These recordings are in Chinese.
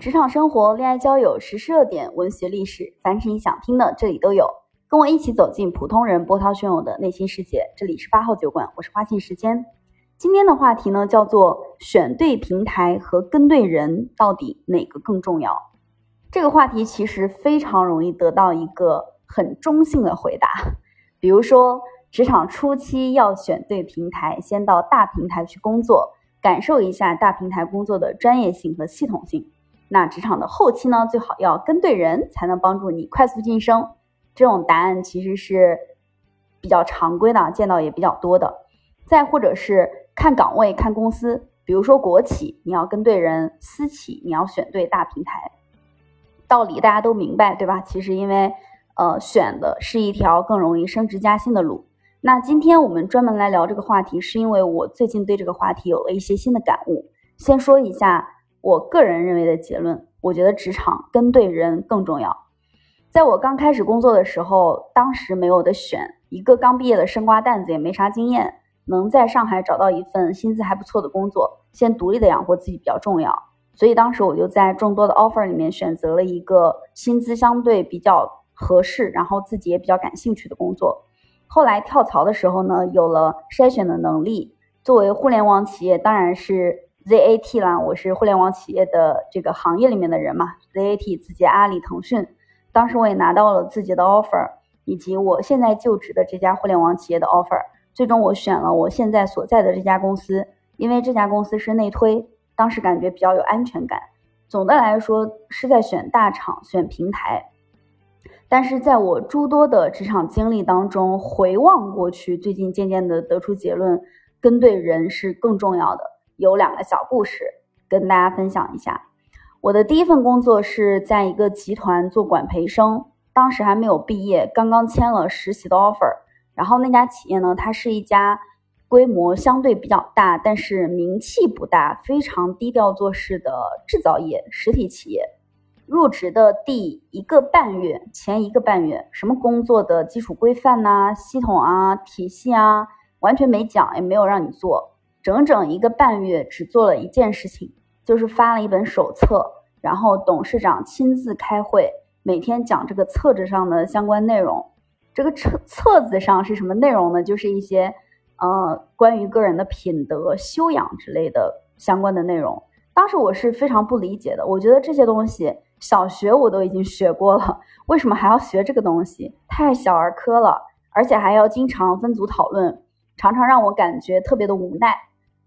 职场生活、恋爱交友、时事热点、文学历史，凡是你想听的，这里都有。跟我一起走进普通人波涛汹涌的内心世界。这里是八号酒馆，我是花信时间。今天的话题呢，叫做选对平台和跟对人，到底哪个更重要？这个话题其实非常容易得到一个很中性的回答，比如说，职场初期要选对平台，先到大平台去工作，感受一下大平台工作的专业性和系统性。那职场的后期呢，最好要跟对人，才能帮助你快速晋升。这种答案其实是比较常规的，见到也比较多的。再或者是看岗位、看公司，比如说国企，你要跟对人；私企，你要选对大平台。道理大家都明白，对吧？其实因为呃，选的是一条更容易升职加薪的路。那今天我们专门来聊这个话题，是因为我最近对这个话题有了一些新的感悟。先说一下。我个人认为的结论，我觉得职场跟对人更重要。在我刚开始工作的时候，当时没有的选，一个刚毕业的生瓜蛋子也没啥经验，能在上海找到一份薪资还不错的工作，先独立的养活自己比较重要。所以当时我就在众多的 offer 里面选择了一个薪资相对比较合适，然后自己也比较感兴趣的工作。后来跳槽的时候呢，有了筛选的能力。作为互联网企业，当然是。ZAT 啦，我是互联网企业的这个行业里面的人嘛。ZAT 字节、阿里、腾讯，当时我也拿到了自己的 offer，以及我现在就职的这家互联网企业的 offer。最终我选了我现在所在的这家公司，因为这家公司是内推，当时感觉比较有安全感。总的来说是在选大厂、选平台。但是在我诸多的职场经历当中，回望过去，最近渐渐的得出结论，跟对人是更重要的。有两个小故事跟大家分享一下。我的第一份工作是在一个集团做管培生，当时还没有毕业，刚刚签了实习的 offer。然后那家企业呢，它是一家规模相对比较大，但是名气不大、非常低调做事的制造业实体企业。入职的第一个半月，前一个半月，什么工作的基础规范呐、系统啊、体系啊，完全没讲，也没有让你做。整整一个半月，只做了一件事情，就是发了一本手册，然后董事长亲自开会，每天讲这个册子上的相关内容。这个册册子上是什么内容呢？就是一些呃关于个人的品德修养之类的相关的内容。当时我是非常不理解的，我觉得这些东西小学我都已经学过了，为什么还要学这个东西？太小儿科了，而且还要经常分组讨论，常常让我感觉特别的无奈。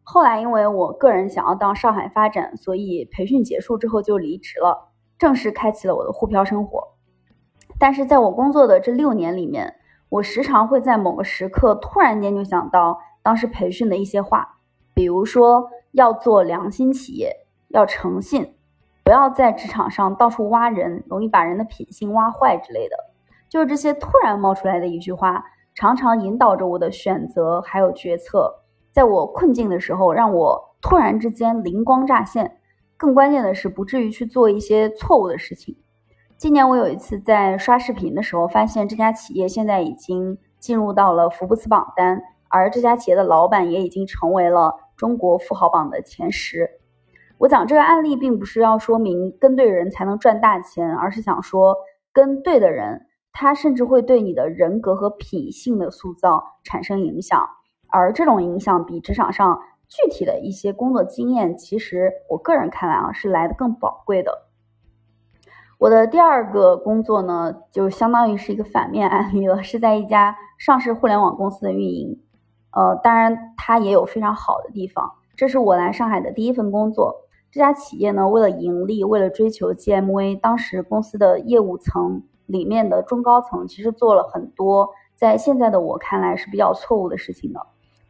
后来，因为我个人想要到上海发展，所以培训结束之后就离职了，正式开启了我的沪漂生活。但是，在我工作的这六年里面，我时常会在某个时刻突然间就想到当时培训的一些话，比如说要做良心企业，要诚信，不要在职场上到处挖人，容易把人的品性挖坏之类的。就是这些突然冒出来的一句话，常常引导着我的选择还有决策。在我困境的时候，让我突然之间灵光乍现。更关键的是，不至于去做一些错误的事情。今年我有一次在刷视频的时候，发现这家企业现在已经进入到了福布斯榜单，而这家企业的老板也已经成为了中国富豪榜的前十。我讲这个案例，并不是要说明跟对人才能赚大钱，而是想说，跟对的人，他甚至会对你的人格和品性的塑造产生影响。而这种影响比职场上具体的一些工作经验，其实我个人看来啊，是来的更宝贵的。我的第二个工作呢，就相当于是一个反面案例了，是在一家上市互联网公司的运营。呃，当然它也有非常好的地方。这是我来上海的第一份工作。这家企业呢，为了盈利，为了追求 GMV，当时公司的业务层里面的中高层其实做了很多，在现在的我看来是比较错误的事情的。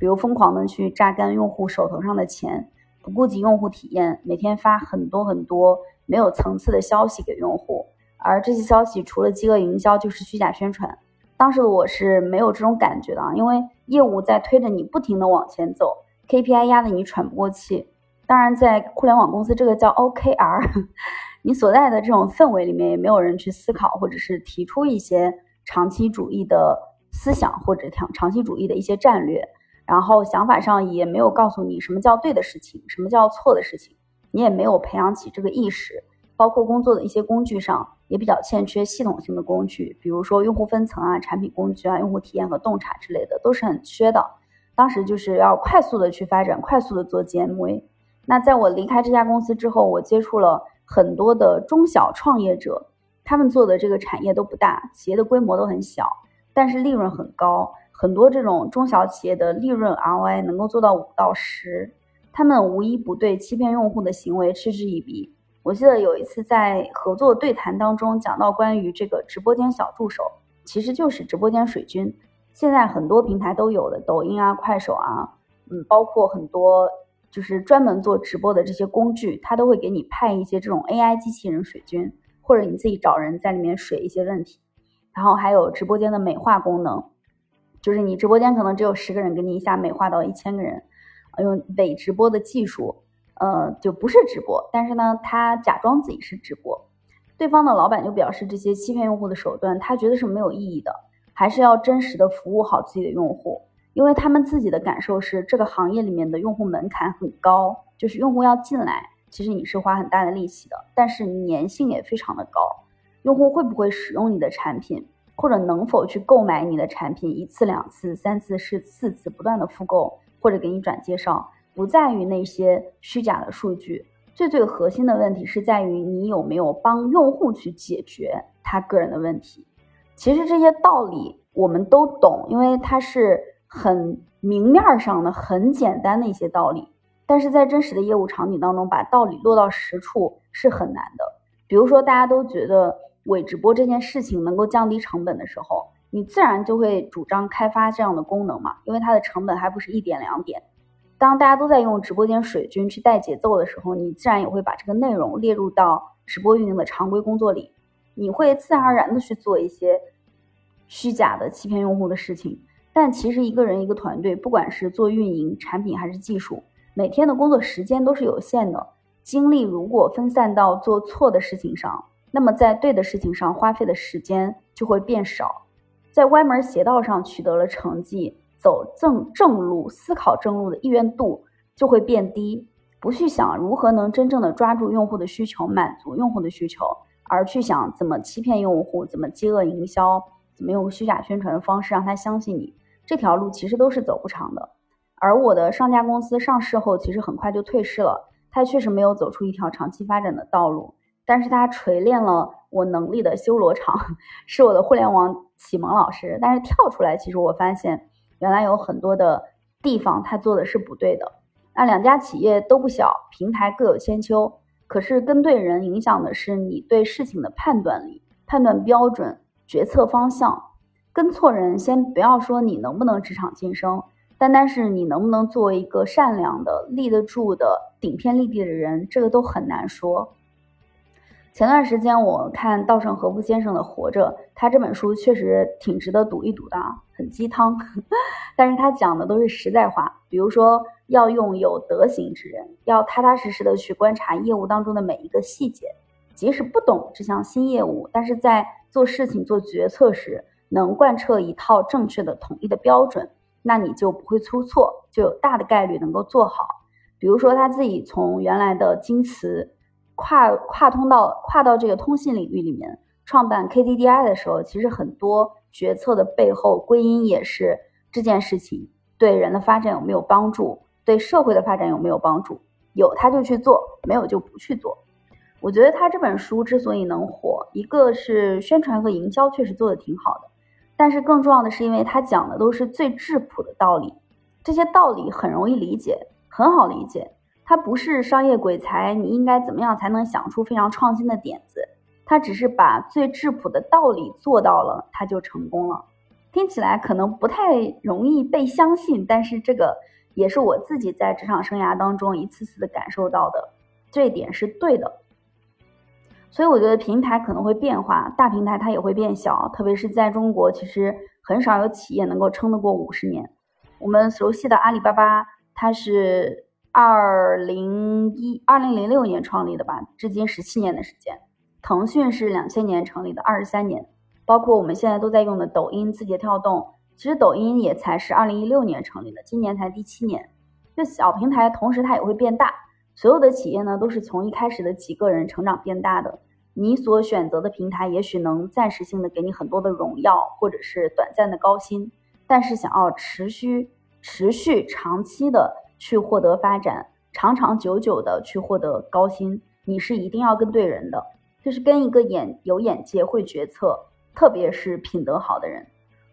比如疯狂的去榨干用户手头上的钱，不顾及用户体验，每天发很多很多没有层次的消息给用户，而这些消息除了饥饿营销就是虚假宣传。当时的我是没有这种感觉的啊，因为业务在推着你不停的往前走，KPI 压得你喘不过气。当然，在互联网公司这个叫 OKR，你所在的这种氛围里面也没有人去思考或者是提出一些长期主义的思想或者长长期主义的一些战略。然后想法上也没有告诉你什么叫对的事情，什么叫错的事情，你也没有培养起这个意识，包括工作的一些工具上也比较欠缺系统性的工具，比如说用户分层啊、产品工具啊、用户体验和洞察之类的都是很缺的。当时就是要快速的去发展，快速的做 GMV。那在我离开这家公司之后，我接触了很多的中小创业者，他们做的这个产业都不大，企业的规模都很小，但是利润很高。很多这种中小企业的利润 ROI 能够做到五到十，他们无一不对欺骗用户的行为嗤之以鼻。我记得有一次在合作对谈当中讲到关于这个直播间小助手，其实就是直播间水军。现在很多平台都有的，抖音啊、快手啊，嗯，包括很多就是专门做直播的这些工具，它都会给你派一些这种 AI 机器人水军，或者你自己找人在里面水一些问题。然后还有直播间的美化功能，就是你直播间可能只有十个人，给你一下美化到一千个人，用伪直播的技术。呃，就不是直播，但是呢，他假装自己是直播，对方的老板就表示这些欺骗用户的手段，他觉得是没有意义的，还是要真实的服务好自己的用户，因为他们自己的感受是这个行业里面的用户门槛很高，就是用户要进来，其实你是花很大的力气的，但是粘性也非常的高，用户会不会使用你的产品，或者能否去购买你的产品，一次、两次、三次、是四次，不断的复购或者给你转介绍。不在于那些虚假的数据，最最核心的问题是在于你有没有帮用户去解决他个人的问题。其实这些道理我们都懂，因为它是很明面上的、很简单的一些道理。但是在真实的业务场景当中，把道理落到实处是很难的。比如说，大家都觉得伪直播这件事情能够降低成本的时候，你自然就会主张开发这样的功能嘛，因为它的成本还不是一点两点。当大家都在用直播间水军去带节奏的时候，你自然也会把这个内容列入到直播运营的常规工作里。你会自然而然的去做一些虚假的欺骗用户的事情。但其实一个人一个团队，不管是做运营、产品还是技术，每天的工作时间都是有限的。精力如果分散到做错的事情上，那么在对的事情上花费的时间就会变少。在歪门邪道上取得了成绩。走正正路，思考正路的意愿度就会变低，不去想如何能真正的抓住用户的需求，满足用户的需求，而去想怎么欺骗用户，怎么饥饿营销，怎么用虚假宣传的方式让他相信你，这条路其实都是走不长的。而我的上家公司上市后，其实很快就退市了，它确实没有走出一条长期发展的道路，但是它锤炼了我能力的修罗场，是我的互联网启蒙老师。但是跳出来，其实我发现。原来有很多的地方他做的是不对的，那两家企业都不小，平台各有千秋。可是跟对人影响的是你对事情的判断力、判断标准、决策方向。跟错人，先不要说你能不能职场晋升，单单是你能不能作为一个善良的、立得住的、顶天立地的人，这个都很难说。前段时间我看稻盛和夫先生的《活着》，他这本书确实挺值得读一读的啊，很鸡汤，但是他讲的都是实在话，比如说要用有德行之人，要踏踏实实的去观察业务当中的每一个细节，即使不懂这项新业务，但是在做事情、做决策时，能贯彻一套正确的、统一的标准，那你就不会出错，就有大的概率能够做好。比如说他自己从原来的京瓷。跨跨通到跨到这个通信领域里面，创办 KDDI 的时候，其实很多决策的背后归因也是这件事情对人的发展有没有帮助，对社会的发展有没有帮助？有他就去做，没有就不去做。我觉得他这本书之所以能火，一个是宣传和营销确实做的挺好的，但是更重要的是因为他讲的都是最质朴的道理，这些道理很容易理解，很好理解。它不是商业鬼才，你应该怎么样才能想出非常创新的点子？他只是把最质朴的道理做到了，他就成功了。听起来可能不太容易被相信，但是这个也是我自己在职场生涯当中一次次的感受到的，这一点是对的。所以我觉得平台可能会变化，大平台它也会变小，特别是在中国，其实很少有企业能够撑得过五十年。我们熟悉的阿里巴巴，它是。二零一二零零六年创立的吧，至今十七年的时间。腾讯是两千年成立的，二十三年。包括我们现在都在用的抖音、字节跳动，其实抖音也才是二零一六年成立的，今年才第七年。就小平台，同时它也会变大。所有的企业呢，都是从一开始的几个人成长变大的。你所选择的平台也许能暂时性的给你很多的荣耀，或者是短暂的高薪，但是想要持续、持续、长期的去获得发展，长长久久的去获得高薪，你是一定要跟对人的，就是跟一个眼有眼界、会决策，特别是品德好的人。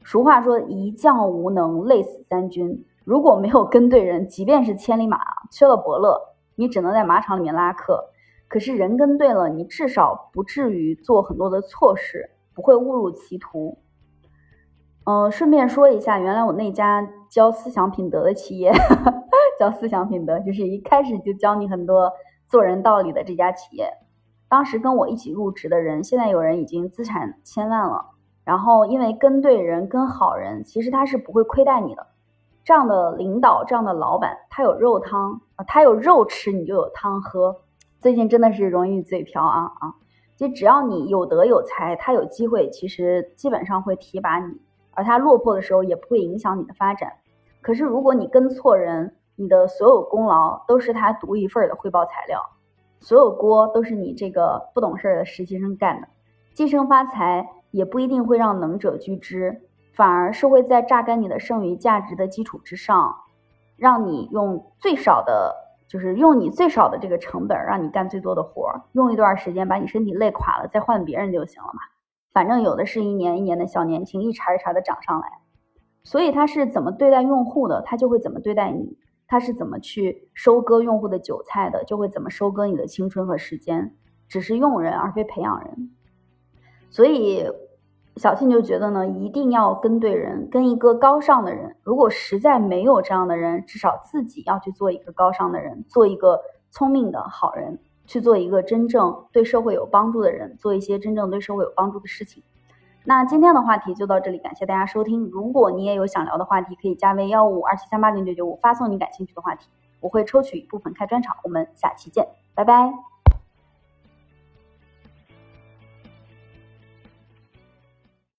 俗话说，一将无能，累死三军。如果没有跟对人，即便是千里马，缺了伯乐，你只能在马场里面拉客。可是人跟对了，你至少不至于做很多的错事，不会误入歧途。嗯，顺便说一下，原来我那家教思想品德的企业，教思想品德，就是一开始就教你很多做人道理的这家企业。当时跟我一起入职的人，现在有人已经资产千万了。然后因为跟对人、跟好人，其实他是不会亏待你的。这样的领导，这样的老板，他有肉汤，他有肉吃，你就有汤喝。最近真的是容易嘴瓢啊啊！就只要你有德有才，他有机会，其实基本上会提拔你，而他落魄的时候也不会影响你的发展。可是如果你跟错人，你的所有功劳都是他独一份的汇报材料，所有锅都是你这个不懂事儿的实习生干的。晋升发财也不一定会让能者居之，反而是会在榨干你的剩余价值的基础之上，让你用最少的。就是用你最少的这个成本，让你干最多的活儿，用一段时间把你身体累垮了，再换别人就行了嘛。反正有的是一年一年的小年轻，一茬一茬的涨上来。所以他是怎么对待用户的，他就会怎么对待你；他是怎么去收割用户的韭菜的，就会怎么收割你的青春和时间。只是用人而非培养人，所以。小庆就觉得呢，一定要跟对人，跟一个高尚的人。如果实在没有这样的人，至少自己要去做一个高尚的人，做一个聪明的好人，去做一个真正对社会有帮助的人，做一些真正对社会有帮助的事情。那今天的话题就到这里，感谢大家收听。如果你也有想聊的话题，可以加微幺五二七三八零九九五，发送你感兴趣的话题，我会抽取一部分开专场。我们下期见，拜拜。